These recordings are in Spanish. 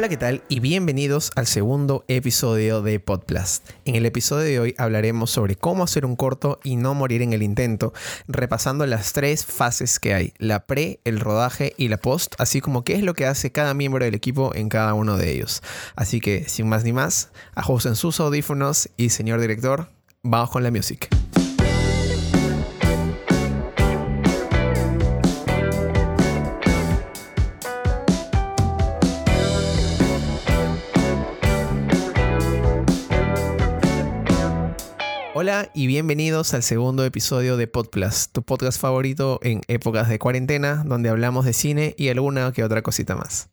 Hola, ¿qué tal? Y bienvenidos al segundo episodio de Podplast. En el episodio de hoy hablaremos sobre cómo hacer un corto y no morir en el intento, repasando las tres fases que hay, la pre, el rodaje y la post, así como qué es lo que hace cada miembro del equipo en cada uno de ellos. Así que, sin más ni más, ajusten sus audífonos y, señor director, vamos con la música. Hola y bienvenidos al segundo episodio de Podplus, tu podcast favorito en épocas de cuarentena, donde hablamos de cine y alguna que otra cosita más.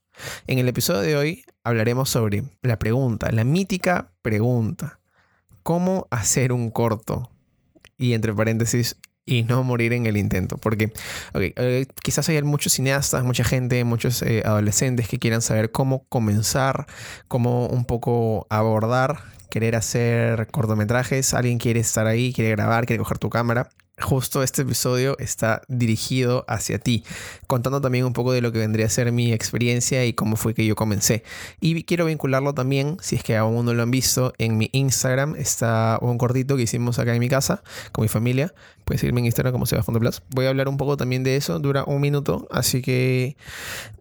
En el episodio de hoy hablaremos sobre la pregunta, la mítica pregunta, ¿cómo hacer un corto? Y entre paréntesis, y no morir en el intento. Porque eh, quizás hay muchos cineastas, mucha gente, muchos eh, adolescentes que quieran saber cómo comenzar, cómo un poco abordar querer hacer cortometrajes, alguien quiere estar ahí, quiere grabar, quiere coger tu cámara. Justo este episodio está dirigido hacia ti, contando también un poco de lo que vendría a ser mi experiencia y cómo fue que yo comencé. Y quiero vincularlo también, si es que aún no lo han visto, en mi Instagram está un cortito que hicimos acá en mi casa con mi familia. Puedes seguirme en Instagram como Seba Plus. Voy a hablar un poco también de eso, dura un minuto, así que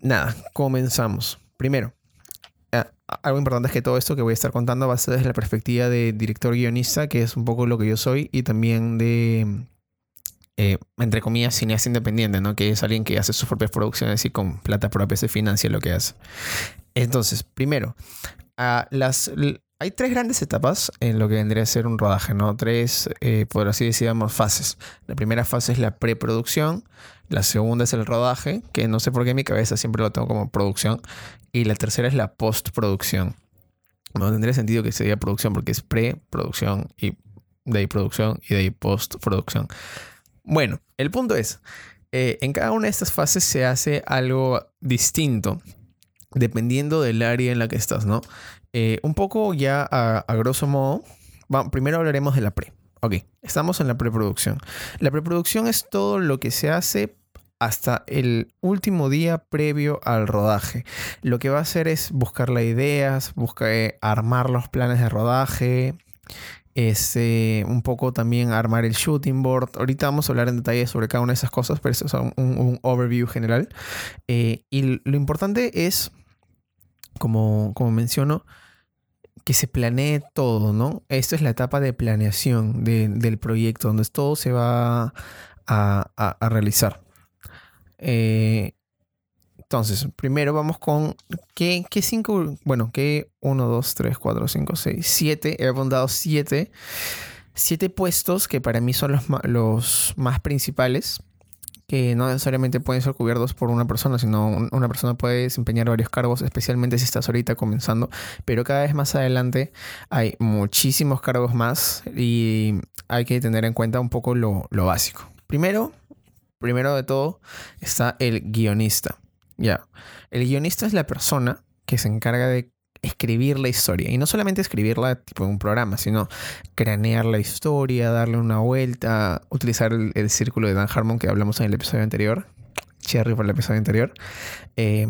nada, comenzamos. Primero, algo importante es que todo esto que voy a estar contando va a ser desde la perspectiva de director guionista, que es un poco lo que yo soy, y también de, eh, entre comillas, cineasta independiente, ¿no? Que es alguien que hace sus propias producciones y con plata propia se financia lo que hace. Entonces, primero, las, hay tres grandes etapas en lo que vendría a ser un rodaje, ¿no? Tres, eh, por así decirlo, fases. La primera fase es la preproducción, la segunda es el rodaje, que no sé por qué en mi cabeza siempre lo tengo como producción. Y la tercera es la postproducción. No tendría sentido que sea producción porque es preproducción y de ahí producción y de ahí postproducción. Bueno, el punto es, eh, en cada una de estas fases se hace algo distinto dependiendo del área en la que estás, ¿no? Eh, un poco ya a, grosso modo, primero hablaremos de la pre. Ok, estamos en la preproducción. La preproducción es todo lo que se hace hasta el último día previo al rodaje. Lo que va a hacer es buscar las ideas, buscar eh, armar los planes de rodaje, este, un poco también armar el shooting board. Ahorita vamos a hablar en detalle sobre cada una de esas cosas, pero eso es un, overview general. Eh, y lo importante es, como, como menciono, que se planee todo, ¿no? Esta es la etapa de planeación del proyecto, donde todo se va a, realizar. Eh, entonces, primero vamos con ¿qué, cinco? Bueno, ¿qué? 1, 2, 3, 4, 5, 6, 7. He abundado 7. 7 puestos que para mí son los más principales que no necesariamente pueden ser cubiertos por una persona, sino una persona puede desempeñar varios cargos, especialmente si estás ahorita comenzando, pero cada vez más adelante hay muchísimos cargos más y hay que tener en cuenta un poco lo, básico. Primero, primero de todo está el guionista. Ya, el guionista es la persona que se encarga de escribir la historia. Y no solamente escribirla tipo en un programa, sino cranear la historia, darle una vuelta, utilizar el, círculo de Dan Harmon que hablamos en el episodio anterior. Cherry por el episodio anterior. Eh,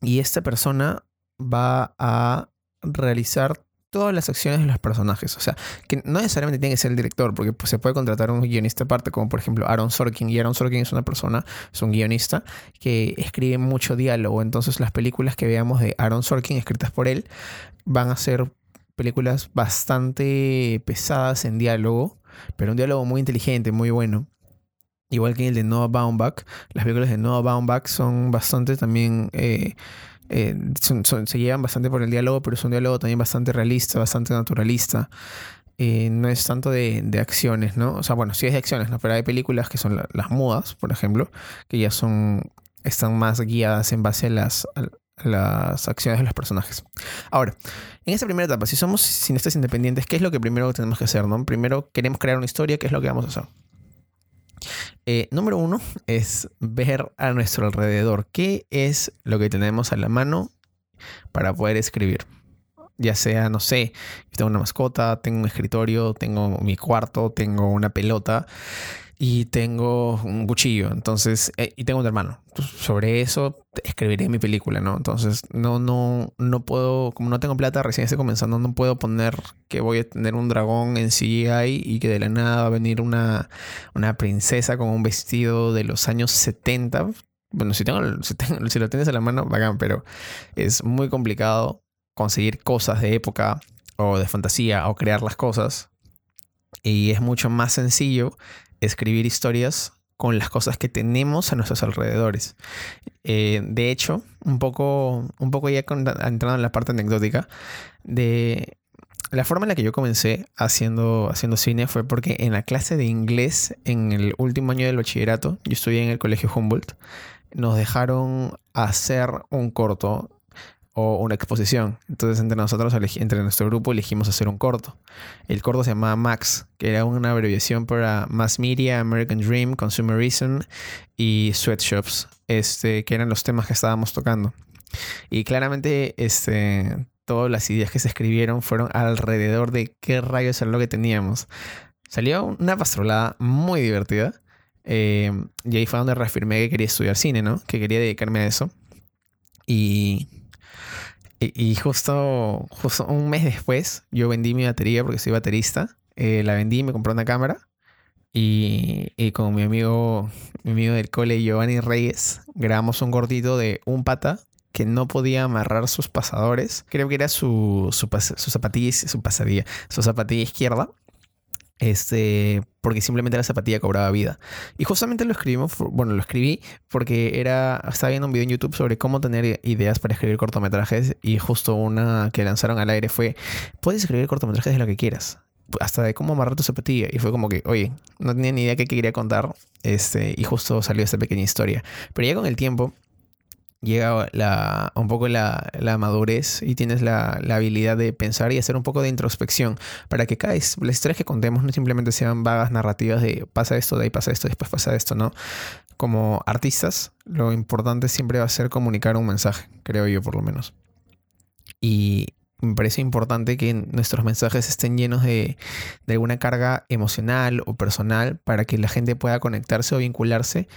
y esta persona va a realizar todas las acciones de los personajes. O sea, que no necesariamente tiene que ser el director, porque pues, se puede contratar un guionista aparte, como por ejemplo Aaron Sorkin. Y Aaron Sorkin es una persona, es un guionista que escribe mucho diálogo. Entonces las películas que veamos de Aaron Sorkin escritas por él van a ser películas bastante pesadas en diálogo, pero un diálogo muy inteligente, muy bueno. Igual que el de Noah Baumbach, las películas de Noah Baumbach son bastante también... Eh, eh, se llevan bastante por el diálogo, pero es un diálogo también bastante realista, bastante naturalista. Eh, no es tanto de, acciones, ¿no? O sea, bueno, sí es de acciones, ¿no? Pero hay películas que son las mudas, por ejemplo, que ya son, están más guiadas en base a las, las acciones de los personajes. Ahora, en esta primera etapa, si somos cineastas independientes, ¿qué es lo que primero tenemos que hacer, no? Primero queremos crear una historia, ¿qué es lo que vamos a hacer? Eh, número uno es ver a nuestro alrededor qué es lo que tenemos a la mano para poder escribir. Ya sea, no sé, tengo una mascota, tengo un escritorio, tengo mi cuarto, tengo una pelota. Y tengo un cuchillo, entonces, eh, y tengo un hermano. sobre eso escribiré mi película, ¿no? Entonces, no, no, no puedo, como no tengo plata, recién estoy comenzando, no puedo poner que voy a tener un dragón en CGI y que de la nada va a venir una, una princesa con un vestido de los años 70. Bueno, si, tengo, si, tengo, si lo tienes en la mano, bacán, pero es muy complicado conseguir cosas de época o de fantasía o crear las cosas. Y es mucho más sencillo escribir historias con las cosas que tenemos a nuestros alrededores. Eh, de hecho, un poco, un poco ya entrando en la parte anecdótica, de la forma en la que yo comencé haciendo, haciendo cine fue porque en la clase de inglés, en el último año del bachillerato, yo estudié en el colegio Humboldt, nos dejaron hacer un corto o una exposición. Entonces entre nosotros, entre nuestro grupo, elegimos hacer un corto. El corto se llamaba Max, que era una abreviación para Mass Media, American Dream, Consumerism y Sweatshops, este, que eran los temas que estábamos tocando. Y claramente, este, todas las ideas que se escribieron fueron alrededor de qué rayos era lo que teníamos. Salió una pastrolada muy divertida. Eh, y ahí fue donde reafirmé que quería estudiar cine, ¿no? Que quería dedicarme a eso. Y y, justo, justo un mes después, yo vendí mi batería porque soy baterista. Eh, la vendí, me compré una cámara. Y, y, con mi amigo, mi amigo del cole, Giovanni Reyes, grabamos un gordito de un pata que no podía amarrar sus pasadores. Creo que era su, su, su zapatilla, su pasadilla, su zapatilla izquierda este, porque simplemente la zapatilla cobraba vida. Y justamente lo escribimos, bueno, lo escribí porque era, estaba viendo un video en YouTube sobre cómo tener ideas para escribir cortometrajes y justo una que lanzaron al aire fue, puedes escribir cortometrajes de lo que quieras, hasta de cómo amarrar tu zapatilla. Y fue como que, oye, no tenía ni idea qué quería contar, este, y justo salió esta pequeña historia. Pero ya con el tiempo llega un poco la, madurez y tienes la, habilidad de pensar y hacer un poco de introspección para que cada las historias que contemos no simplemente sean vagas narrativas de pasa esto, de ahí pasa esto, después pasa esto, ¿no? Como artistas, lo importante siempre va a ser comunicar un mensaje, creo yo por lo menos. Y me parece importante que nuestros mensajes estén llenos de alguna carga emocional o personal para que la gente pueda conectarse o vincularse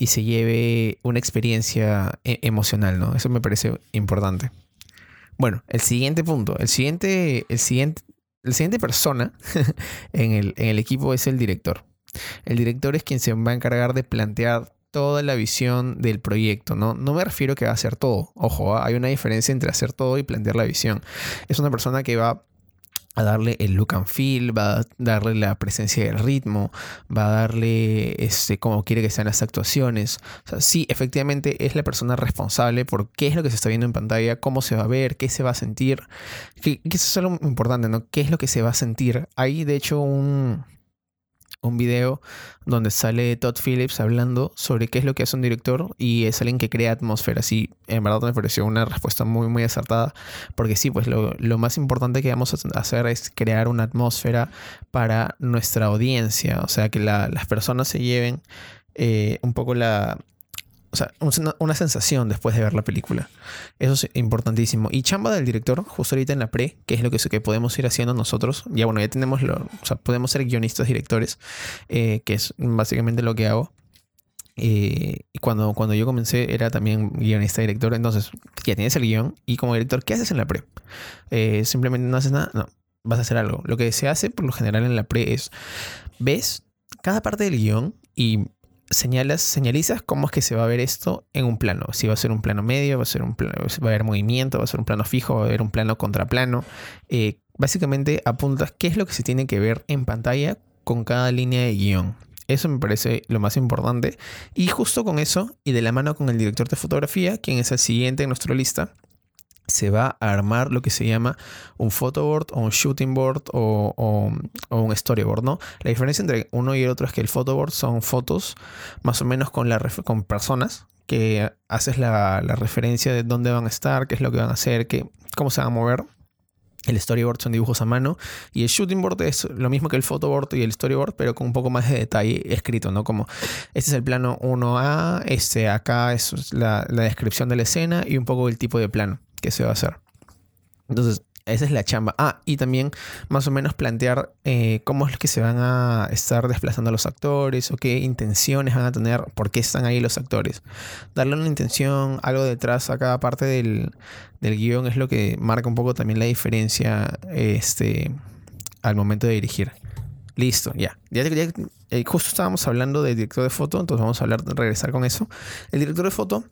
y se lleve una experiencia e-, emocional, ¿no? Eso me parece importante. Bueno, el siguiente punto, el siguiente, el siguiente, la siguiente persona en el, en el equipo es el director. El director es quien se va a encargar de plantear toda la visión del proyecto, ¿no? No me refiero a que va a hacer todo. Ojo, ¿ah? hay una diferencia entre hacer todo y plantear la visión. Es una persona que va a darle el look and feel, va a darle la presencia del ritmo, va a darle este, como quiere que sean las actuaciones. Sí, efectivamente es la persona responsable por qué es lo que se está viendo en pantalla, cómo se va a ver, qué se va a sentir. Que, que eso es algo importante, ¿no? ¿Qué es lo que se va a sentir? Hay de hecho un, un video donde sale Todd Phillips hablando sobre qué es lo que hace un director y es alguien que crea atmósfera. Sí, en verdad me pareció una respuesta muy, muy acertada, porque sí, pues lo, más importante que vamos a hacer es crear una atmósfera para nuestra audiencia, o sea, que las personas se lleven eh, un poco la, o sea, una, sensación después de ver la película. Eso es importantísimo. Y chamba del director, justo ahorita en la pre, que es lo que, que podemos ir haciendo nosotros. Ya bueno, ya tenemos lo, o sea, podemos ser guionistas directores, eh, que es básicamente lo que hago. Eh, y cuando, cuando yo comencé era también guionista director, entonces ya tienes el guion y como director, ¿qué haces en la pre? Eh, simplemente no haces nada, no, vas a hacer algo. Lo que se hace por lo general en la pre es, ves cada parte del guion y señalas, señalizas cómo es que se va a ver esto en un plano. Si va a ser un plano medio, va a ser un plano, va a haber movimiento, va a ser un plano fijo, va a haber un plano contraplano. Eh, básicamente apuntas qué es lo que se tiene que ver en pantalla con cada línea de guion. Eso me parece lo más importante. Y justo con eso, y de la mano con el director de fotografía, quien es el siguiente en nuestra lista, se va a armar lo que se llama un photoboard o un shooting board o, un storyboard, ¿no? La diferencia entre uno y el otro es que el photoboard son fotos más o menos con, la, con personas que haces la, referencia de dónde van a estar, qué es lo que van a hacer, qué, cómo se van a mover. El storyboard son dibujos a mano y el shooting board es lo mismo que el photoboard y el storyboard, pero con un poco más de detalle escrito, ¿no? Como este es el plano 1A, este acá es la, la descripción de la escena y un poco el tipo de plano que se va a hacer. Entonces, esa es la chamba. Ah, y también más o menos plantear eh, cómo es que se van a estar desplazando los actores o qué intenciones van a tener, por qué están ahí los actores. Darle una intención, algo detrás a cada parte del, del guion es lo que marca un poco también la diferencia este, al momento de dirigir. Listo, ya. ya, eh, justo estábamos hablando del director de foto, entonces vamos a hablar, regresar con eso. El director de foto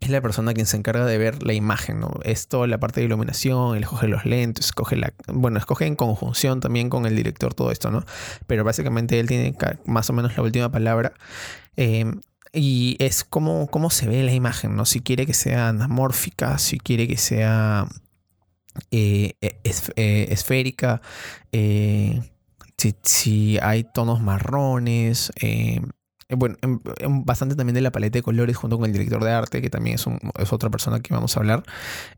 es la persona quien se encarga de ver la imagen, ¿no? Es toda la parte de iluminación, él escoge los lentes, escoge la. Bueno, escoge en conjunción también con el director todo esto, ¿no? Pero básicamente él tiene más o menos la última palabra. Em, y es cómo, cómo se ve la imagen, ¿no? Si quiere que sea anamórfica, si quiere que sea eh, e, eh, esférica, eh, si, si, hay tonos marrones, em, eh, bueno, bastante también de la paleta de colores junto con el director de arte, que también es, es otra persona que vamos a hablar.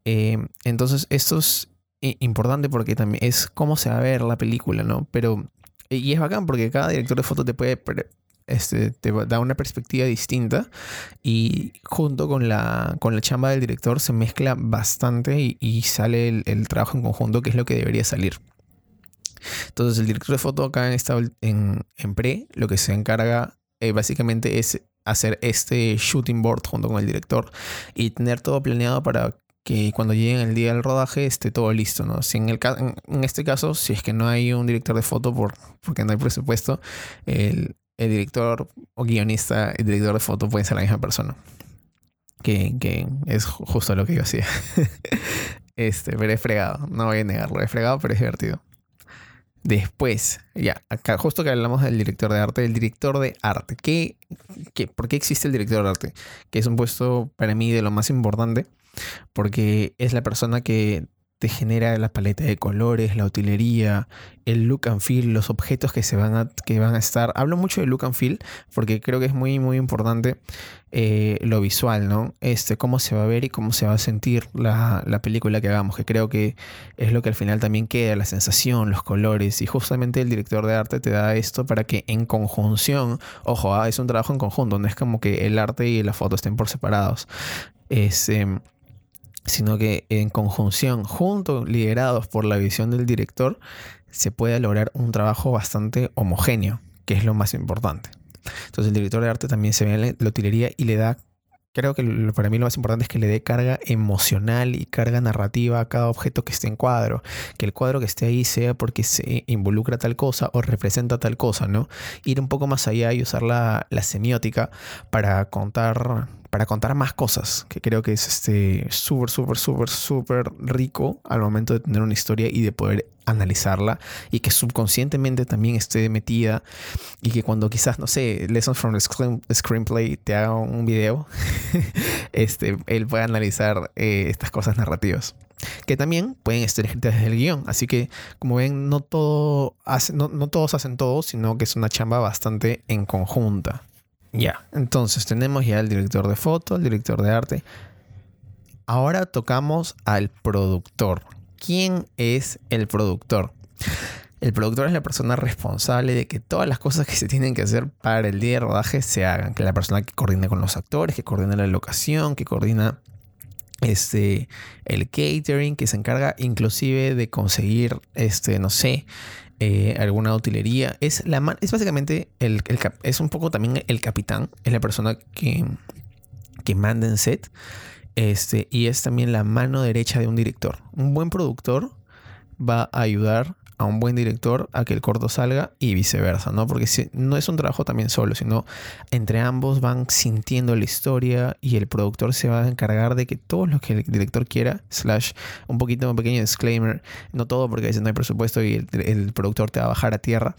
Eh, entonces, esto es importante porque también es cómo se va a ver la película, ¿no? Pero, y es bacán porque cada director de foto te puede, este, te da una perspectiva distinta y junto con la, con la chamba del director se mezcla bastante y, sale el, trabajo en conjunto, que es lo que debería salir. Entonces, el director de foto acá en, esta, en pre, lo que se encarga eh, básicamente es hacer este shooting board junto con el director y tener todo planeado para que cuando lleguen el día del rodaje esté todo listo, ¿no? Si en, el, en, este caso, si es que no hay un director de foto por, porque no hay presupuesto, el, director o guionista, el director de foto puede ser la misma persona. Que, que es justo lo que yo hacía. este, pero es fregado, no voy a negarlo, es fregado, pero es divertido. Después, ya, acá justo que hablamos del director de arte, el director de arte. ¿Qué, qué, por qué existe el director de arte? Que es un puesto para mí de lo más importante, porque es la persona que te genera la paleta de colores, la utilería, el look and feel, los objetos que se van a, que van a estar. Hablo mucho de look and feel porque creo que es muy, muy importante eh, lo visual, ¿no? Este, cómo se va a ver y cómo se va a sentir la, película que hagamos, que creo que es lo que al final también queda, la sensación, los colores. Y justamente el director de arte te da esto para que en conjunción, ojo, ah, es un trabajo en conjunto, no es como que el arte y la foto estén por separados. Es, em, sino que en conjunción, juntos, liderados por la visión del director, se puede lograr un trabajo bastante homogéneo, que es lo más importante. Entonces el director de arte también se ve en la utilería y le da creo que para mí lo más importante es que le dé carga emocional y carga narrativa a cada objeto que esté en cuadro. Que el cuadro que esté ahí sea porque se involucra tal cosa o representa tal cosa, ¿no? Ir un poco más allá y usar la, la semiótica para contar para contar más cosas, que creo que es este súper, súper, súper, súper rico al momento de tener una historia y de poder analizarla y que subconscientemente también esté metida y que cuando quizás, no sé, Lessons from the Screenplay te haga un video, este, él pueda analizar eh, estas cosas narrativas que también pueden estar escritas desde el guion. Así que, como ven, no, todo hace, no, no todos hacen todo, sino que es una chamba bastante en conjunta. Ya, entonces tenemos ya el director de foto, el director de arte. Ahora tocamos al productor. ¿Quién es el productor? El productor es la persona responsable de que todas las cosas que se tienen que hacer para el día de rodaje se hagan. Que la persona que coordina con los actores, que coordina la locación, que coordina este, el catering, que se encarga inclusive de conseguir, este, no sé, eh, alguna utilería. Es, la es básicamente el, es un poco también el capitán, es la persona que, que manda en set. Este, y es también la mano derecha de un director. Un buen productor va a ayudar a un buen director a que el corto salga y viceversa, ¿no? Porque si, no es un trabajo también solo, sino entre ambos van sintiendo la historia y el productor se va a encargar de que todo lo que el director quiera, slash un poquito un pequeño disclaimer, no todo porque a veces no hay presupuesto y el, productor te va a bajar a tierra,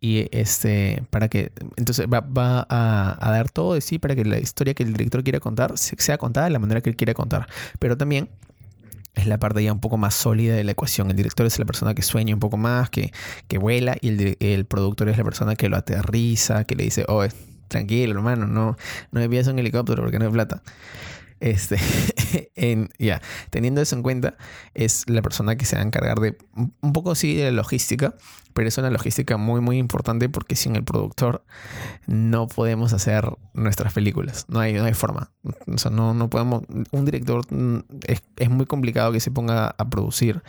y este para que entonces va, a, a, dar todo de sí para que la historia que el director quiera contar sea contada de la manera que él quiera contar pero también es la parte ya un poco más sólida de la ecuación. El director es la persona que sueña un poco más, que, que vuela, y el, el, productor es la persona que lo aterriza, que le dice, oh, tranquilo, hermano, no, no me un helicóptero porque no hay plata. Este, ya, teniendo eso en cuenta, es la persona que se va a encargar de un poco sí de la logística, pero es una logística muy, muy importante porque sin el productor no podemos hacer nuestras películas. No hay, no hay forma. O sea, no, no podemos. Un director mm, es, es muy complicado que se ponga a producir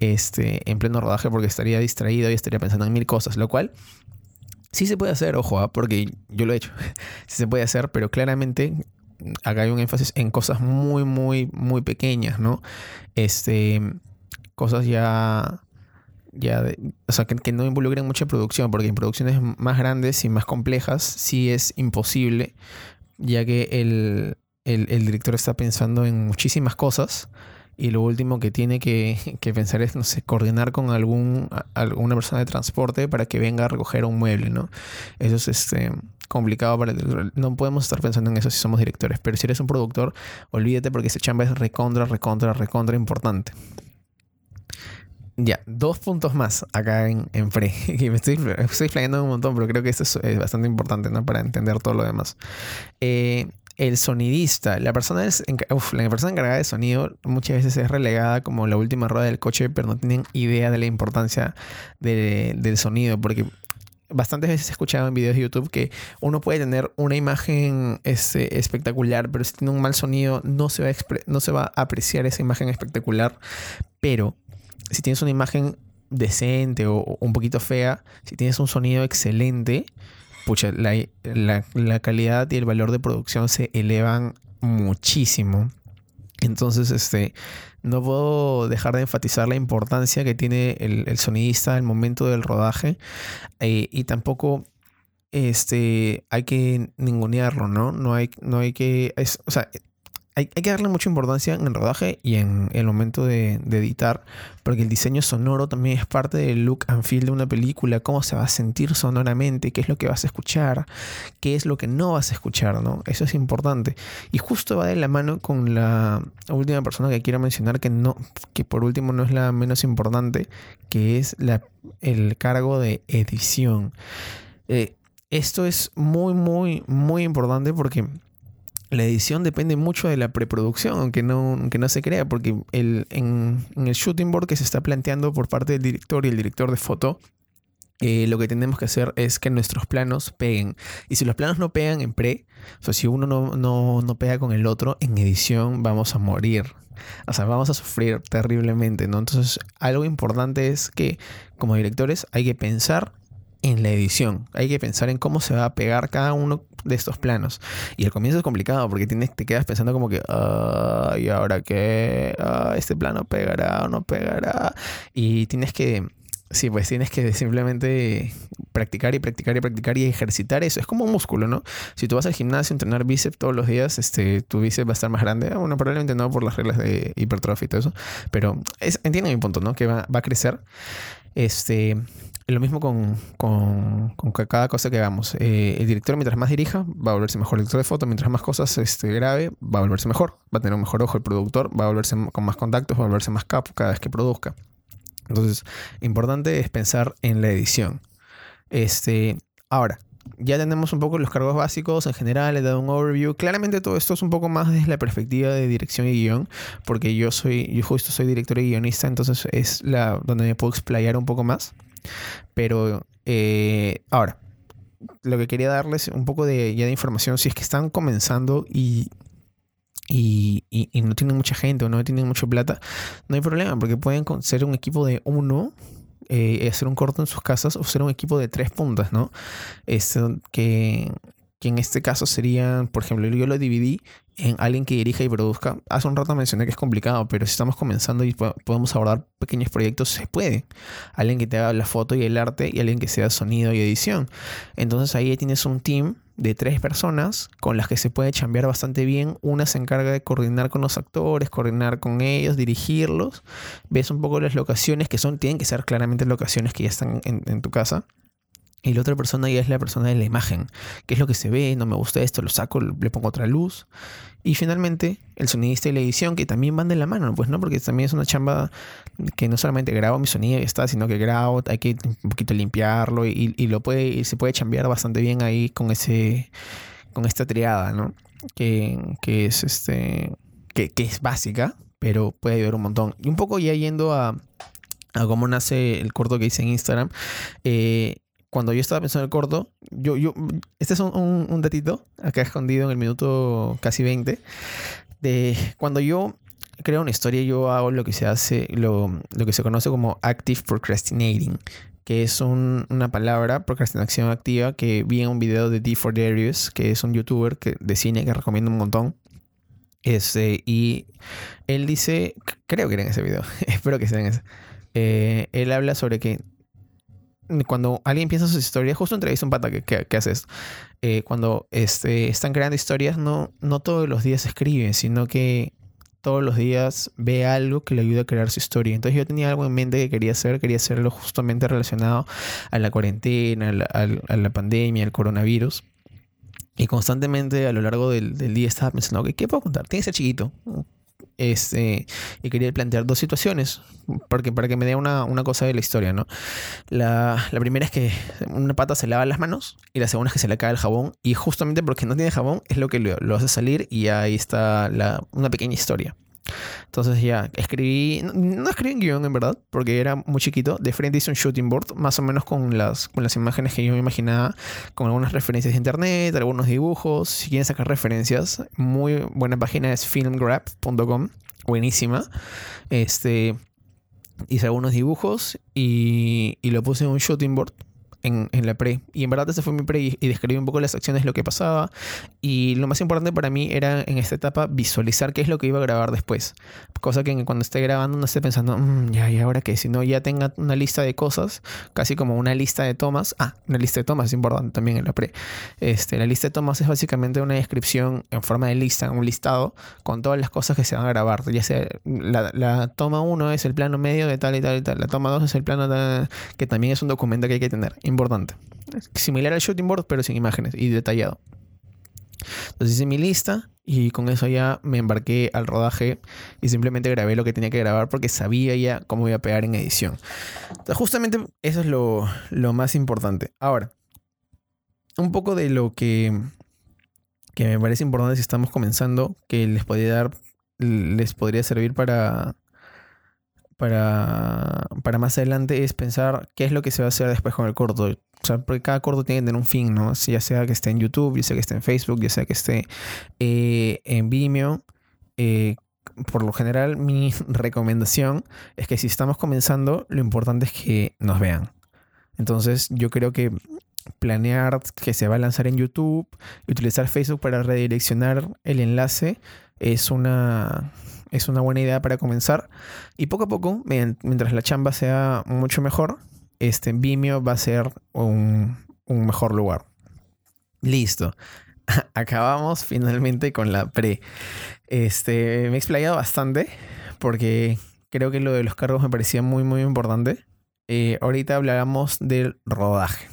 este, en pleno rodaje porque estaría distraído y estaría pensando en mil cosas, lo cual sí se puede hacer, ojo, ¿ah? porque yo lo he hecho, sí se puede hacer, pero claramente acá hay un énfasis en cosas muy, muy, muy pequeñas, ¿no? Este, cosas ya, ya o sea, que, no involucren mucha producción, porque en producciones más grandes y más complejas sí es imposible, ya que el, el director está pensando en muchísimas cosas y lo último que tiene que, pensar es, no sé, coordinar con algún, alguna persona de transporte para que venga a recoger un mueble, ¿no? Eso es este, complicado para el No podemos estar pensando en eso si somos directores, pero si eres un productor, olvídate porque ese chamba es recontra, recontra, recontra importante. Ya, dos puntos más acá en, en Pre. Y me estoy, estoy un montón, pero creo que esto es, bastante importante, ¿no? Para entender todo lo demás. Eh, el sonidista, la persona, es, la persona encargada de sonido muchas veces es relegada como la última rueda del coche, pero no tienen idea de la importancia del sonido, porque bastantes veces he escuchado en videos de YouTube que uno puede tener una imagen este, espectacular, pero si tiene un mal sonido no se, va a no se va a apreciar esa imagen espectacular, pero si tienes una imagen decente o un poquito fea, si tienes un sonido excelente, pucha, la, calidad y el valor de producción se elevan muchísimo. Entonces, este, no puedo dejar de enfatizar la importancia que tiene el, sonidista al momento del rodaje eh, y tampoco este, hay que ningunearlo, ¿no? No hay, no hay que... o sea, hay, que darle mucha importancia en el rodaje y en el momento de, editar, porque el diseño sonoro también es parte del look and feel de una película, cómo se va a sentir sonoramente, qué es lo que vas a escuchar, qué es lo que no vas a escuchar, ¿no? Eso es importante. Y justo va de la mano con la última persona que quiero mencionar, que no, que por último no es la menos importante, que es el cargo de edición. Eh, esto es muy, muy, muy importante porque la edición depende mucho de la preproducción, aunque no, aunque no se crea, porque el, en, el shooting board que se está planteando por parte del director y el director de foto, eh, lo que tenemos que hacer es que nuestros planos peguen. Y si los planos no pegan en pre, o sea, si uno no, no, no pega con el otro, en edición vamos a morir. O sea, vamos a sufrir terriblemente, ¿no? Entonces, algo importante es que como directores hay que pensar en la edición. Hay que pensar en cómo se va a pegar cada uno de estos planos. Y el comienzo es complicado porque tienes, te quedas pensando como que, ¿y ahora qué? Ah, ¿Este plano pegará o no pegará? Y tienes que, sí, pues tienes que simplemente practicar y practicar y practicar y ejercitar eso. Es como un músculo, ¿no? Si tú vas al gimnasio a entrenar bíceps todos los días, este, tu bíceps va a estar más grande. Bueno, probablemente no por las reglas de hipertrofia y todo eso. Pero es, entienden mi punto, ¿no? Que va, va a crecer. Este, lo mismo con, cada cosa que hagamos. Eh, el director, mientras más dirija, va a volverse mejor. El director de foto, mientras más cosas este, grabe, va a volverse mejor. Va a tener un mejor ojo. El productor va a volverse con más contactos, va a volverse más capo cada vez que produzca. Entonces, importante es pensar en la edición. Este, ahora, ya tenemos un poco los cargos básicos en general, he dado un overview. Claramente todo esto es un poco más desde la perspectiva de dirección y guion, porque yo soy, yo justo soy director y guionista, entonces es la donde me puedo explayar un poco más. Pero eh, ahora, lo que quería darles un poco de, ya de información, si es que están comenzando y, y, y, no tienen mucha gente o no tienen mucha plata, no hay problema, porque pueden ser un equipo de uno eh, hacer un corto en sus casas o ser un equipo de tres puntas, ¿no? Este, que, que en este caso serían, por ejemplo, yo lo dividí en alguien que dirija y produzca. Hace un rato mencioné que es complicado, pero si estamos comenzando y podemos abordar pequeños proyectos, se puede. Alguien que te haga la foto y el arte y alguien que sea sonido y edición. Entonces ahí tienes un team de tres personas con las que se puede chambear bastante bien. Una se encarga de coordinar con los actores, coordinar con ellos, dirigirlos. Ves un poco las locaciones que son, tienen que ser claramente locaciones que ya están en tu casa y la otra persona ya es la persona de la imagen. ¿Qué es lo que se ve? No me gusta esto, lo saco, le pongo otra luz. Y finalmente, el sonidista y la edición, que también van de la mano, pues no, porque también es una chamba que no solamente grabo mi sonido y está, sino que grabo, hay que un poquito limpiarlo y, lo puede, y se puede chambear bastante bien ahí con ese, con esta triada, ¿no? que, que es este. Que, que, es básica, pero puede ayudar un montón. Y un poco ya yendo a, a cómo nace el corto que hice en Instagram. Eh, cuando yo estaba pensando en el corto, yo, yo, este es un, un, un, datito acá escondido en el minuto casi 20. De cuando yo creo una historia, yo hago lo que se hace, lo, lo que se conoce como active procrastinating, que es un, una palabra, procrastinación activa, que vi en un video de D4 Darius, que es un youtuber que, de cine que recomiendo un montón. Este, y él dice, creo que era en ese video, espero que sea en ese. Eh, él habla sobre que cuando alguien piensa sus historias, justo entrevista un pata que, que, que hace esto. Eh, cuando este, están creando historias, no, no todos los días escriben, sino que todos los días ve algo que le ayude a crear su historia. Entonces yo tenía algo en mente que quería hacer, quería hacerlo justamente relacionado a la cuarentena, a la, a la pandemia, al coronavirus. Y constantemente a lo largo del, del día estaba pensando, ¿qué puedo contar? Tiene que ser chiquito. Este, y quería plantear dos situaciones porque, para que me dé una, una cosa de la historia, ¿no? La, la, primera es que una pata se lava las manos y la segunda es que se le cae el jabón y justamente porque no tiene jabón es lo que lo, lo hace salir y ahí está la, una pequeña historia. Entonces ya escribí, no, escribí en guion en verdad, porque era muy chiquito. De frente hice un shooting board, más o menos con las, con las imágenes que yo me imaginaba, con algunas referencias de internet, algunos dibujos. Si quieren sacar referencias, muy buena página es filmgrab.com, buenísima. Este, hice algunos dibujos y, y lo puse en un shooting board en, en, la pre. Y en verdad ese fue mi pre y, y, describí un poco las acciones, lo que pasaba. Y lo más importante para mí era en esta etapa visualizar qué es lo que iba a grabar después. Cosa que cuando esté grabando no esté pensando, mmm, ya, ¿y ahora qué? Sino ya tenga una lista de cosas, casi como una lista de tomas. Ah, una lista de tomas es importante también en la pre. Este, la lista de tomas es básicamente una descripción en forma de lista, un listado con todas las cosas que se van a grabar. Ya sea la, la toma 1 es el plano medio de tal y tal y tal. La toma 2 es el plano que también es un documento que hay que tener importante. Similar al shooting board, pero sin imágenes y detallado. Entonces hice mi lista y con eso ya me embarqué al rodaje y simplemente grabé lo que tenía que grabar porque sabía ya cómo iba a pegar en edición. Entonces justamente eso es lo, lo más importante. Ahora, un poco de lo que, que me parece importante si estamos comenzando, que les podría dar, les podría servir para, para, para más adelante es pensar qué es lo que se va a hacer después con el corto. O sea, porque cada corto tiene que tener un fin, ¿no? Ya sea que esté en YouTube, ya sea que esté en Facebook, ya sea que esté eh, en Vimeo. Eh, por lo general, mi recomendación es que si estamos comenzando, lo importante es que nos vean. Entonces, yo creo que planear que se va a lanzar en YouTube y utilizar Facebook para redireccionar el enlace es una, es una buena idea para comenzar. Y poco a poco, mientras la chamba sea mucho mejor, este Vimeo va a ser un, un mejor lugar. Listo. Acabamos finalmente con la pre. Este, me he explayado bastante porque creo que lo de los cargos me parecía muy, muy importante. Eh, ahorita hablaremos del rodaje.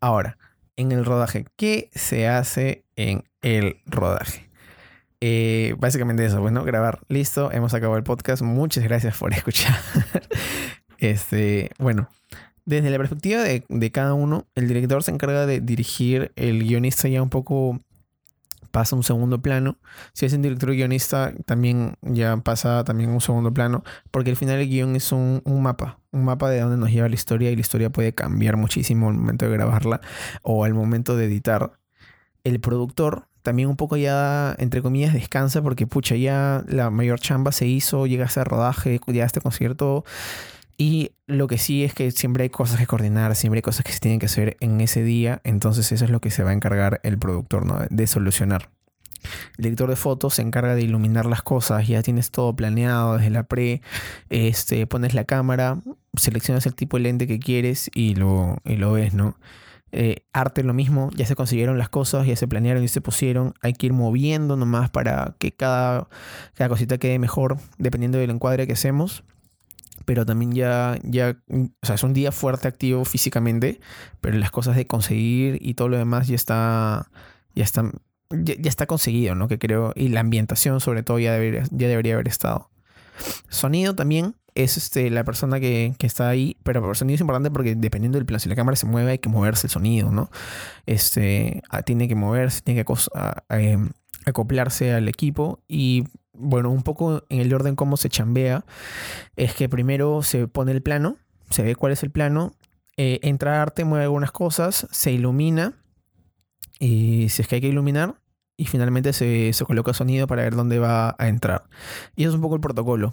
Ahora, en el rodaje, ¿qué se hace en el rodaje? Eh, básicamente eso, bueno, grabar, listo, hemos acabado el podcast. Muchas gracias por escuchar. Este, bueno, desde la perspectiva de, de, cada uno, el director se encarga de dirigir, el guionista ya un poco pasa un segundo plano. Si es un director guionista, también ya pasa también un segundo plano, porque al final el guion es un, un mapa, un mapa de dónde nos lleva la historia y la historia puede cambiar muchísimo al momento de grabarla o al momento de editar. El productor también un poco ya, entre comillas, descansa porque, pucha, ya la mayor chamba se hizo, llegaste a rodaje, llegaste a concierto y lo que sí es que siempre hay cosas que coordinar, siempre hay cosas que se tienen que hacer en ese día, entonces eso es lo que se va a encargar el productor, ¿no? De solucionar. El director de fotos se encarga de iluminar las cosas, ya tienes todo planeado desde la pre, este, pones la cámara, seleccionas el tipo de lente que quieres y lo, y lo ves, ¿no? Eh, arte lo mismo, ya se consiguieron las cosas, ya se planearon y se pusieron, hay que ir moviendo nomás para que cada, cada cosita quede mejor dependiendo del encuadre que hacemos pero también ya, ya, o sea, es un día fuerte, activo físicamente, pero las cosas de conseguir y todo lo demás ya está, ya está, ya, ya está conseguido, ¿no? Que creo, y la ambientación sobre todo ya debería, ya debería haber estado. Sonido también, es este, la persona que, está ahí, pero el sonido es importante porque dependiendo del plan, si la cámara se mueve hay que moverse el sonido, ¿no? Este, ah, tiene que moverse, tiene que em, acoplarse al equipo y bueno, un poco en el orden cómo se chambea, es que primero se pone el plano, se ve cuál es el plano, eh, entra arte, mueve algunas cosas, se ilumina y si es que hay que iluminar, y finalmente se, se, coloca sonido para ver dónde va a entrar. Y eso es un poco el protocolo.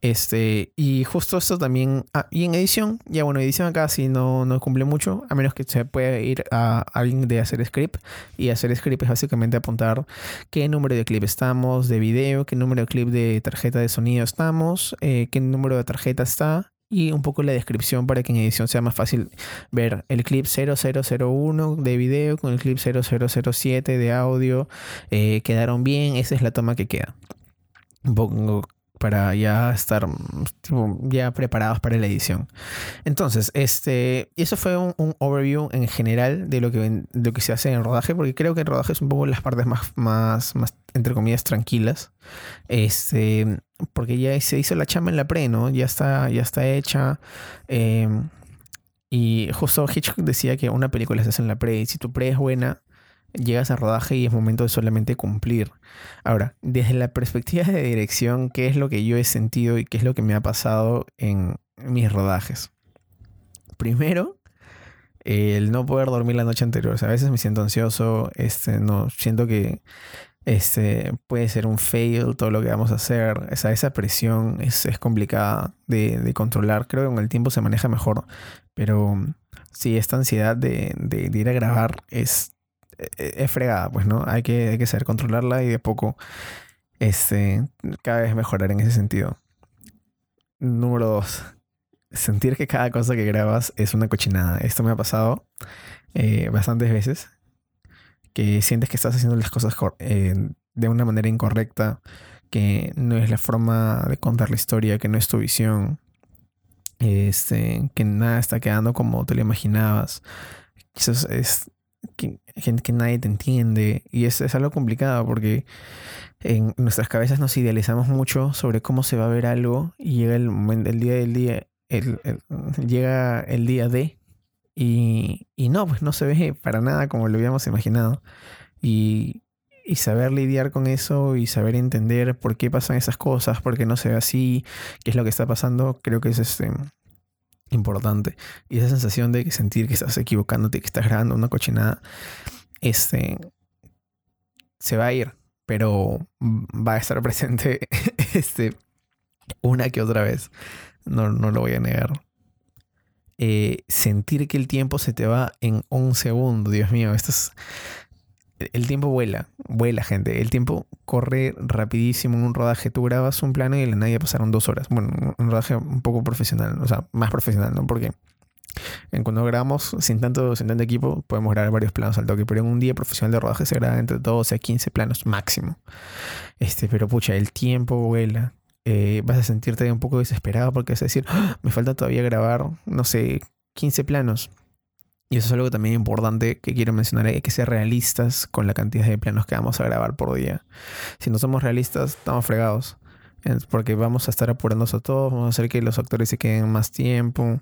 Este, y justo esto también. Ah, y en edición, ya bueno, edición acá sí no, no cumple mucho, a menos que se pueda ir a alguien de hacer script. Y hacer script es básicamente apuntar qué número de clip estamos, de video, qué número de clip de tarjeta de sonido estamos, eh, qué número de tarjeta está y un poco la descripción para que en edición sea más fácil ver el clip 0001 de video con el clip 0007 de audio. Eh, quedaron bien, esa es la toma que queda. Para ya estar ya preparados para la edición. Entonces, este, eso fue un, overview en general de lo que, lo que se hace en el rodaje, porque creo que el rodaje es un poco las partes más, más, más entre comillas, tranquilas. Este, porque ya se hizo la chamba en la pre, ¿no? Ya está, ya está hecha. Em, y justo Hitchcock decía que una película se hace en la pre, y si tu pre es buena, llegas a rodaje y es momento de solamente cumplir. Ahora, desde la perspectiva de dirección, ¿qué es lo que yo he sentido y qué es lo que me ha pasado en mis rodajes? Primero, el no poder dormir la noche anterior. a veces me siento ansioso, este, no, siento que este, puede ser un fail todo lo que vamos a hacer. Esa, esa presión es, complicada de, controlar. Creo que con el tiempo se maneja mejor. Pero sí, esta ansiedad de, de, de ir a grabar es es fregada, pues, ¿no? Hay que, hay que saber controlarla y de poco este, cada vez mejorar en ese sentido. Número dos, sentir que cada cosa que grabas es una cochinada. Esto me ha pasado eh, bastantes veces. Que sientes que estás haciendo las cosas eh, de una manera incorrecta, que no es la forma de contar la historia, que no es tu visión, este, que nada está quedando como te lo imaginabas. Quizás es que, gente que nadie te entiende. Y eso es algo complicado porque en nuestras cabezas nos idealizamos mucho sobre cómo se va a ver algo y llega el momento, el día del día, el, llega el día de y, y, no, pues no se ve para nada como lo habíamos imaginado. Y, y saber lidiar con eso y saber entender por qué pasan esas cosas, por qué no se ve así, qué es lo que está pasando, creo que es este, importante. Y esa sensación de sentir que estás equivocándote, que estás grabando una cochinada, este, se va a ir, pero va a estar presente este, una que otra vez. No, no lo voy a negar. Eh, sentir que el tiempo se te va en un segundo, Dios mío, esto es el tiempo vuela, vuela gente. El tiempo corre rapidísimo en un rodaje. Tú grabas un plano y en la nadie pasaron dos horas. Bueno, un rodaje un poco profesional, o sea, más profesional, ¿no? Porque cuando grabamos sin tanto, sin tanto equipo, podemos grabar varios planos al toque. Pero en un día profesional de rodaje se graba entre 12 a 15 planos máximo. Este, pero pucha, el tiempo vuela. Eh, vas a sentirte un poco desesperado porque vas a decir, ¡Ah! me falta todavía grabar, no sé, 15 planos y eso es algo también importante que quiero mencionar, hay que ser realistas con la cantidad de planos que vamos a grabar por día. Si no somos realistas, estamos fregados. Porque vamos a estar apurándose a todos, vamos a hacer que los actores se queden más tiempo,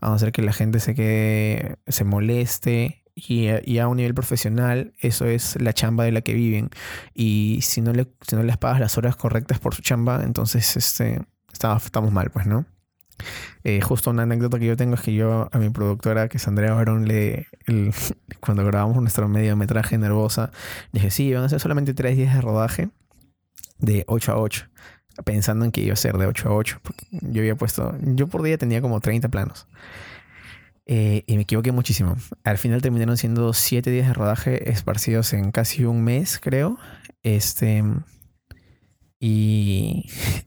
vamos a hacer que la gente se quede, se moleste. Y, y a un nivel profesional, eso es la chamba de la que viven. Y si no, le, si no les pagas las horas correctas por su chamba, entonces este, estamos, estamos mal, pues, ¿no? Eh, justo una anécdota que yo tengo es que yo a mi productora, que es Andrea Barón, le, cuando grabamos nuestro mediometraje Nervosa, dije, sí, van a ser solamente tres días de rodaje de 8 a 8, pensando en que iba a ser de 8 a 8. Yo había puesto, yo por día tenía como 30 planos. Eh, y me equivoqué muchísimo. Al final terminaron siendo 7 días de rodaje esparcidos en casi un mes, creo. Este, y,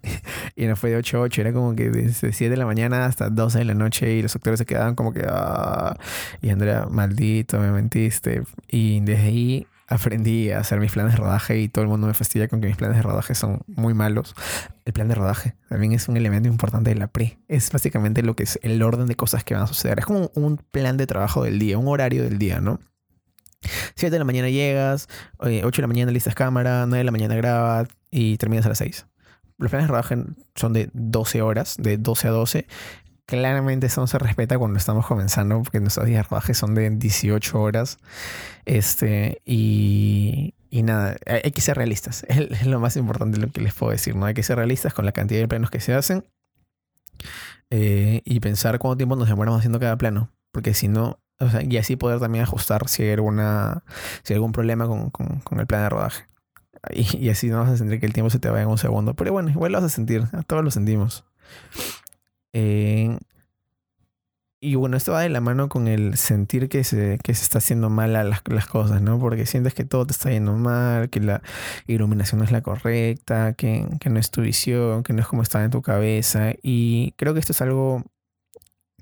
y no fue de 8 a 8, era como que desde 7 de la mañana hasta 12 de la noche y los actores se quedaban como que, ah", y Andrea, maldito, me mentiste. Y desde ahí aprendí a hacer mis planes de rodaje y todo el mundo me fastidia con que mis planes de rodaje son muy malos. El plan de rodaje también es un elemento importante de la pre. Es básicamente lo que es el orden de cosas que van a suceder. Es como un plan de trabajo del día, un horario del día, ¿no? 7 de la mañana llegas, 8 de la mañana listas cámara, 9 de la mañana grabas y terminas a las 6. los planes de rodaje son de 12 horas, de 12 a 12. Claramente eso no se respeta cuando estamos comenzando, porque nuestros días de rodaje son de 18 horas. Este, y, y nada, hay que ser realistas. Es lo más importante lo que les puedo decir, ¿no? Hay que ser realistas con la cantidad de planos que se hacen eh, y pensar cuánto tiempo nos demoramos haciendo cada plano. Porque si no, y así poder también ajustar si hay, alguna, si hay algún problema con, con, el plan de rodaje. Y, así no vas a sentir que el tiempo se te vaya en un segundo. Pero bueno, igual lo vas a sentir, todos lo sentimos. Eh, y bueno, esto va de la mano con el sentir que se, que se está haciendo mal a las, las, cosas, ¿no? Porque sientes que todo te está yendo mal, que la iluminación no es la correcta, que, que no es tu visión, que no es como está en tu cabeza. Y creo que esto es algo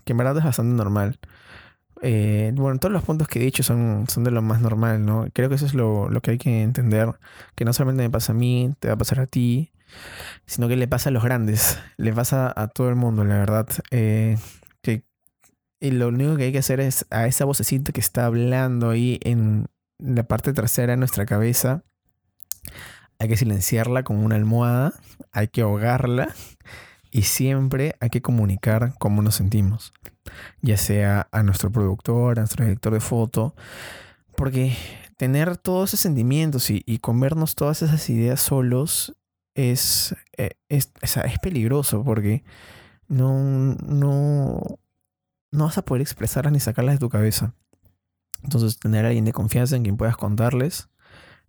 que en verdad es bastante normal. Eh, bueno, todos los puntos que he dicho son, son de lo más normal, ¿no? Creo que eso es lo, lo, que hay que entender, que no solamente me pasa a mí, te va a pasar a ti, sino que le pasa a los grandes, le pasa a todo el mundo, la verdad. Eh, que, y lo único que hay que hacer es a esa vocecita que está hablando ahí en la parte trasera de nuestra cabeza, hay que silenciarla con una almohada, hay que ahogarla y siempre hay que comunicar cómo nos sentimos, ya sea a nuestro productor, a nuestro director de foto, porque tener todos esos sentimientos y, comernos todas esas ideas solos es, eh, es, es, es peligroso porque no, no, no vas a poder expresarlas ni sacarlas de tu cabeza. Entonces, tener a alguien de confianza en quien puedas contarles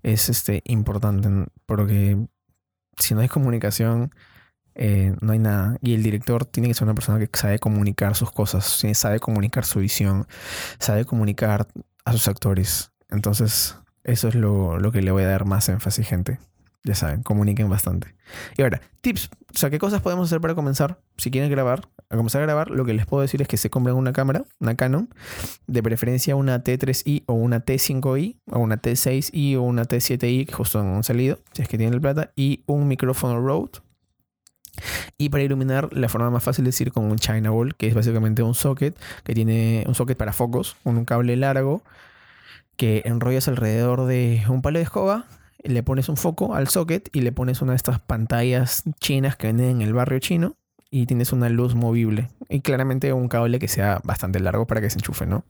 es este, importante, porque si no hay comunicación, eh, no hay nada. Y el director tiene que ser una persona que sabe comunicar sus cosas, sabe comunicar su visión, sabe comunicar a sus actores. Entonces, eso es lo, lo que le voy a dar más énfasis, gente. Ya saben, comuniquen bastante. Y ahora, tips. O sea, ¿qué cosas podemos hacer para comenzar? Si quieren grabar, a comenzar a grabar, lo que les puedo decir es que se compren una cámara, una Canon, de preferencia una T3i o una T5i, o una T6i o una T7i, que justo han salido, si es que tienen el plata, y un micrófono Rode y para iluminar, la forma más fácil es ir con un China Ball, que es básicamente un socket que tiene un socket para focos, con un cable largo que enrollas alrededor de un palo de escoba, le pones un foco al socket y le pones una de estas pantallas chinas que venden en el barrio chino y tienes una luz movible. Y claramente un cable que sea bastante largo para que se enchufe, ¿no?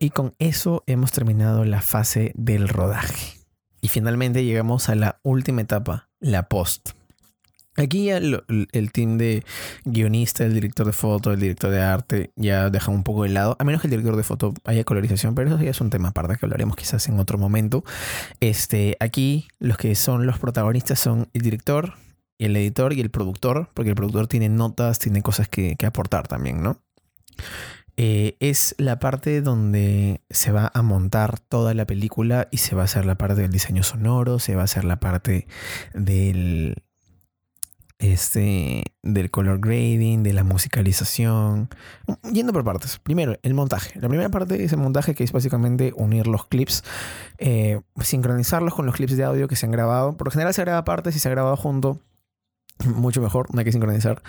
Y con eso hemos terminado la fase del rodaje. Y finalmente llegamos a la última etapa, la post. Aquí ya el, el, team de guionista, el director de foto, el director de arte ya dejan un poco de lado, a menos que el director de foto haya colorización, pero eso ya es un tema aparte que hablaremos quizás en otro momento. Este, aquí los que son los protagonistas son el director, el editor y el productor, porque el productor tiene notas, tiene cosas que, que aportar también, ¿no? Eh, es la parte donde se va a montar toda la película y se va a hacer la parte del diseño sonoro, se va a hacer la parte del este, del color grading, de la musicalización. Yendo por partes. Primero, el montaje. La primera parte es el montaje que es básicamente unir los clips, eh, sincronizarlos con los clips de audio que se han grabado. Por lo general se graba aparte, si se ha grabado junto, mucho mejor, no hay que sincronizar.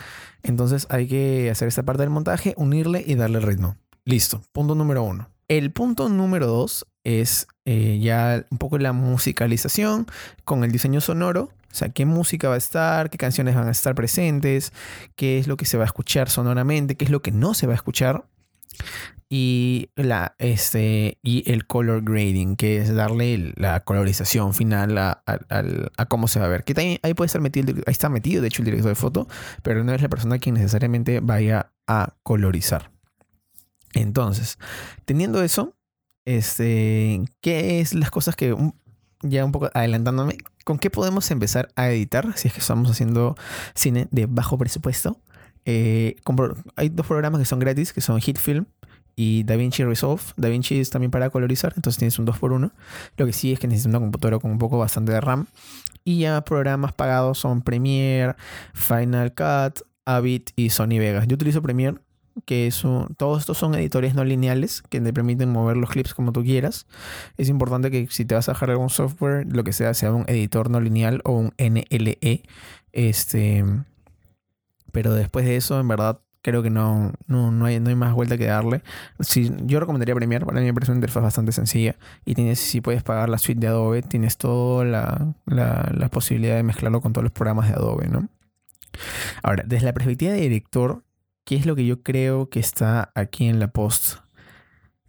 Entonces hay que hacer esta parte del montaje, unirle y darle ritmo. Listo, punto número uno. El punto número dos es eh, ya un poco la musicalización con el diseño sonoro o sea, qué música va a estar, qué canciones van a estar presentes, qué es lo que se va a escuchar sonoramente, qué es lo que no se va a escuchar. Y, la, este, y el color grading, que es darle la colorización final a, a, cómo se va a ver. Que también ahí puede estar metido, ahí está metido, de hecho, el director de foto, pero no es la persona quien necesariamente vaya a colorizar. Entonces, teniendo eso, este, ¿qué es las cosas que ya un poco adelantándome, ¿con qué podemos empezar a editar si es que estamos haciendo cine de bajo presupuesto? Eh, hay dos programas que son gratis, que son HitFilm y DaVinci Resolve. DaVinci es también para colorizar, entonces tienes un 2x1. Lo que sí es que necesitas una computadora con un poco bastante de RAM. Y ya programas pagados son Premiere, Final Cut, Avid y Sony Vegas. Yo utilizo Premiere que es todos estos son editores no lineales que te permiten mover los clips como tú quieras. Es importante que si te vas a bajar algún software, lo que sea, sea un editor no lineal o un NLE. Este, pero después de eso, en verdad, Creo que no, no, hay, no hay más vuelta que darle. Si, yo recomendaría Premiere, para mí me parece una interfaz bastante sencilla. Y tienes, si puedes pagar la suite de Adobe, tienes toda la, la, posibilidad de mezclarlo con todos los programas de Adobe, ¿no? Ahora, desde la perspectiva de director, ¿qué es lo que yo creo que está aquí en la post?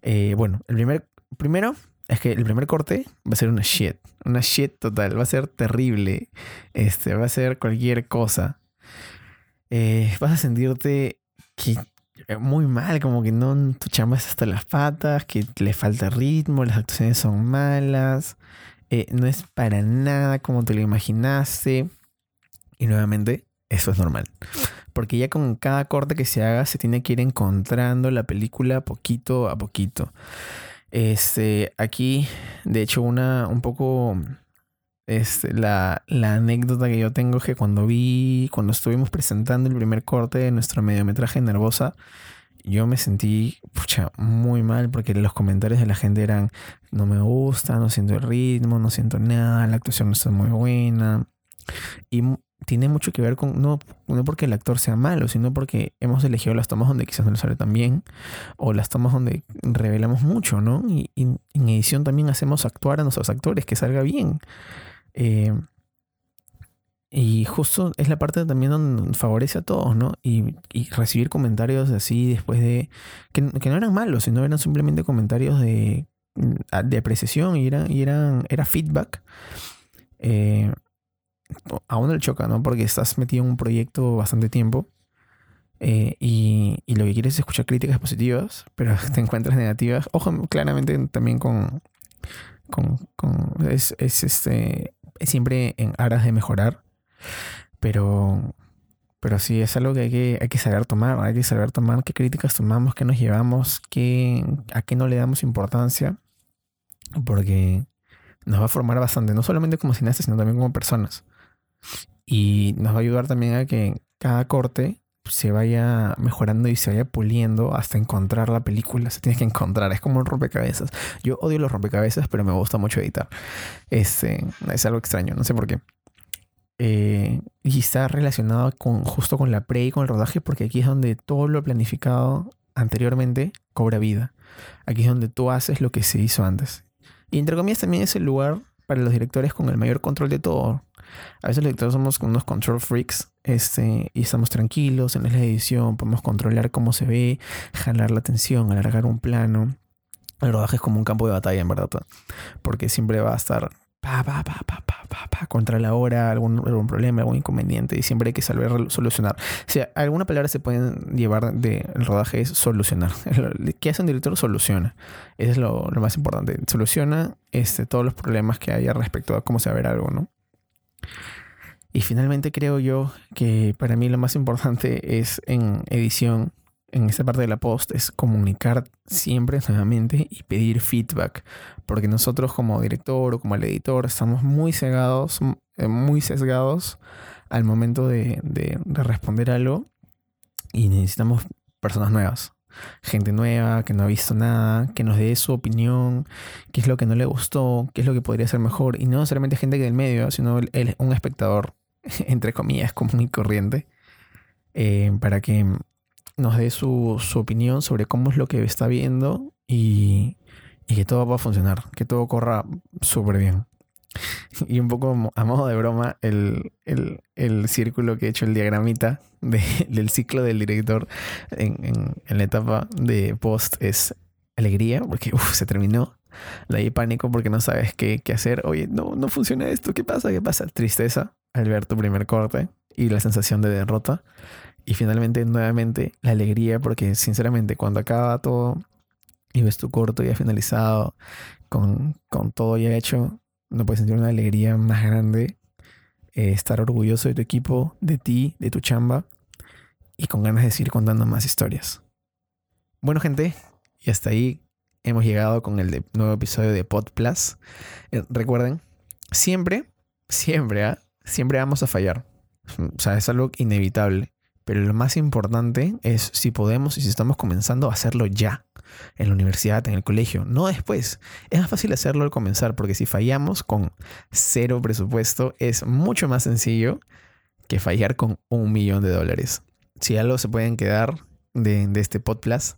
Eh, bueno, el primer, primero es que el primer corte va a ser una shit. Una shit total. Va a ser terrible. Este, va a ser cualquier cosa. Eh, vas a sentirte eh, muy mal, como que no tu chamba hasta las patas, que le falta ritmo, las actuaciones son malas, no es para nada como te lo imaginaste. Y nuevamente, eso es normal. Porque ya con cada corte que se haga se tiene que ir encontrando la película poquito a poquito. Este, aquí, de hecho, una un poco este, la, anécdota que yo tengo es que cuando vi, cuando estuvimos presentando el primer corte de nuestro mediometraje Nervosa, yo me sentí pucha, muy mal porque los comentarios de la gente eran, no me gusta, no siento el ritmo, no siento nada, la actuación no está muy buena. Y tiene mucho que ver con, no, no porque el actor sea malo, sino porque hemos elegido las tomas donde quizás no le sale tan bien, o las tomas donde revelamos mucho, ¿no? Y, y en edición también hacemos actuar a nuestros actores, que salga bien. Eh, y justo es la parte también donde favorece a todos, ¿no? Y, recibir comentarios así después de. Que, no eran malos, sino eran simplemente comentarios de, mm, de apreciación y, eran, y eran, era feedback. Eh, a uno le choca, ¿no? Porque estás metido en un proyecto bastante tiempo. Eh, y, lo que quieres es escuchar críticas positivas, pero te encuentras negativas. Ojo, claramente también con. con, es, es, este siempre en aras de mejorar, pero, pero sí es algo que hay, que hay que saber tomar, hay que saber tomar qué críticas tomamos, qué nos llevamos, qué, a qué no le damos importancia, porque nos va a formar bastante, no solamente como cineastas, sino también como personas. Y nos va a ayudar también a que cada corte se vaya mejorando y se vaya puliendo hasta encontrar la película. Se tiene que encontrar. Es como un rompecabezas. Yo odio los rompecabezas, pero me gusta mucho editar. Este, es algo extraño, no sé por qué. Eh, y está relacionado con, justo con la pre y con el rodaje, porque aquí es donde todo lo planificado anteriormente cobra vida. Aquí es donde tú haces lo que se hizo antes. Y entre comillas también es el lugar para los directores con el mayor control de todo. A veces los directores somos unos control freaks este, y estamos tranquilos en la edición, podemos controlar cómo se ve, jalar la atención, alargar un plano. El rodaje es como un campo de batalla, en verdad, porque siempre va a estar pa, pa, pa, pa, pa, pa, contra la hora, algún, algún problema, algún inconveniente, y siempre hay que saber solucionar. O sea, alguna palabra se pueden llevar del rodaje es solucionar. ¿Qué hace un director? Soluciona. Eso es lo, lo más importante. Soluciona este, todos los problemas que haya respecto a cómo se va a ver algo, ¿no? Y finalmente creo yo que para mí lo más importante es en edición, en esta parte de la post, es comunicar siempre nuevamente y pedir feedback. Porque nosotros como director o como el editor estamos muy cegados, eh, muy sesgados al momento de, de, de responder algo y necesitamos personas nuevas gente nueva que no ha visto nada, que nos dé su opinión, qué es lo que no le gustó, qué es lo que podría ser mejor. Y no necesariamente gente del medio, sino un espectador entre comillas, común y corriente, eh, para que nos dé su, opinión sobre cómo es lo que está viendo y, que todo va a funcionar, que todo corra súper bien. Y un poco a modo de broma, el, círculo que he hecho, el diagramita del ciclo del director en, la etapa de post es alegría, porque se terminó. De ahí pánico porque no sabes qué, qué hacer. Oye, no, no funciona esto, ¿qué pasa? ¿Qué pasa? Tristeza, al ver tu primer corte y la sensación de derrota. Y finalmente, nuevamente, la alegría, porque sinceramente, cuando acaba todo y ves tu corto ya finalizado, con, todo ya hecho, no puedes sentir una alegría más grande. Eh, estar orgulloso de tu equipo, de ti, de tu chamba y con ganas de seguir contando más historias. Bueno, gente, y hasta ahí hemos llegado con el nuevo episodio de Pod Plus. Eh, recuerden, siempre, siempre, ¿ah? siempre vamos a fallar. O sea, es algo inevitable. Pero lo más importante es si podemos y si estamos comenzando a hacerlo ya. En la universidad, en el colegio, no después. Es más fácil hacerlo al comenzar porque si fallamos con cero presupuesto es mucho más sencillo que fallar con un millón de dólares. si algo se pueden quedar de, de este podcast,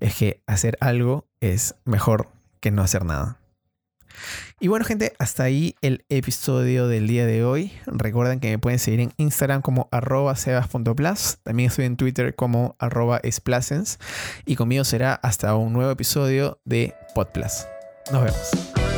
es que hacer algo es mejor que no hacer nada. Y bueno, gente, hasta ahí el episodio del día de hoy. Recuerden que me pueden seguir en Instagram como arroba sebas.plus. También estoy en Twitter como arroba. Y conmigo será hasta un nuevo episodio de Podplus. Nos vemos.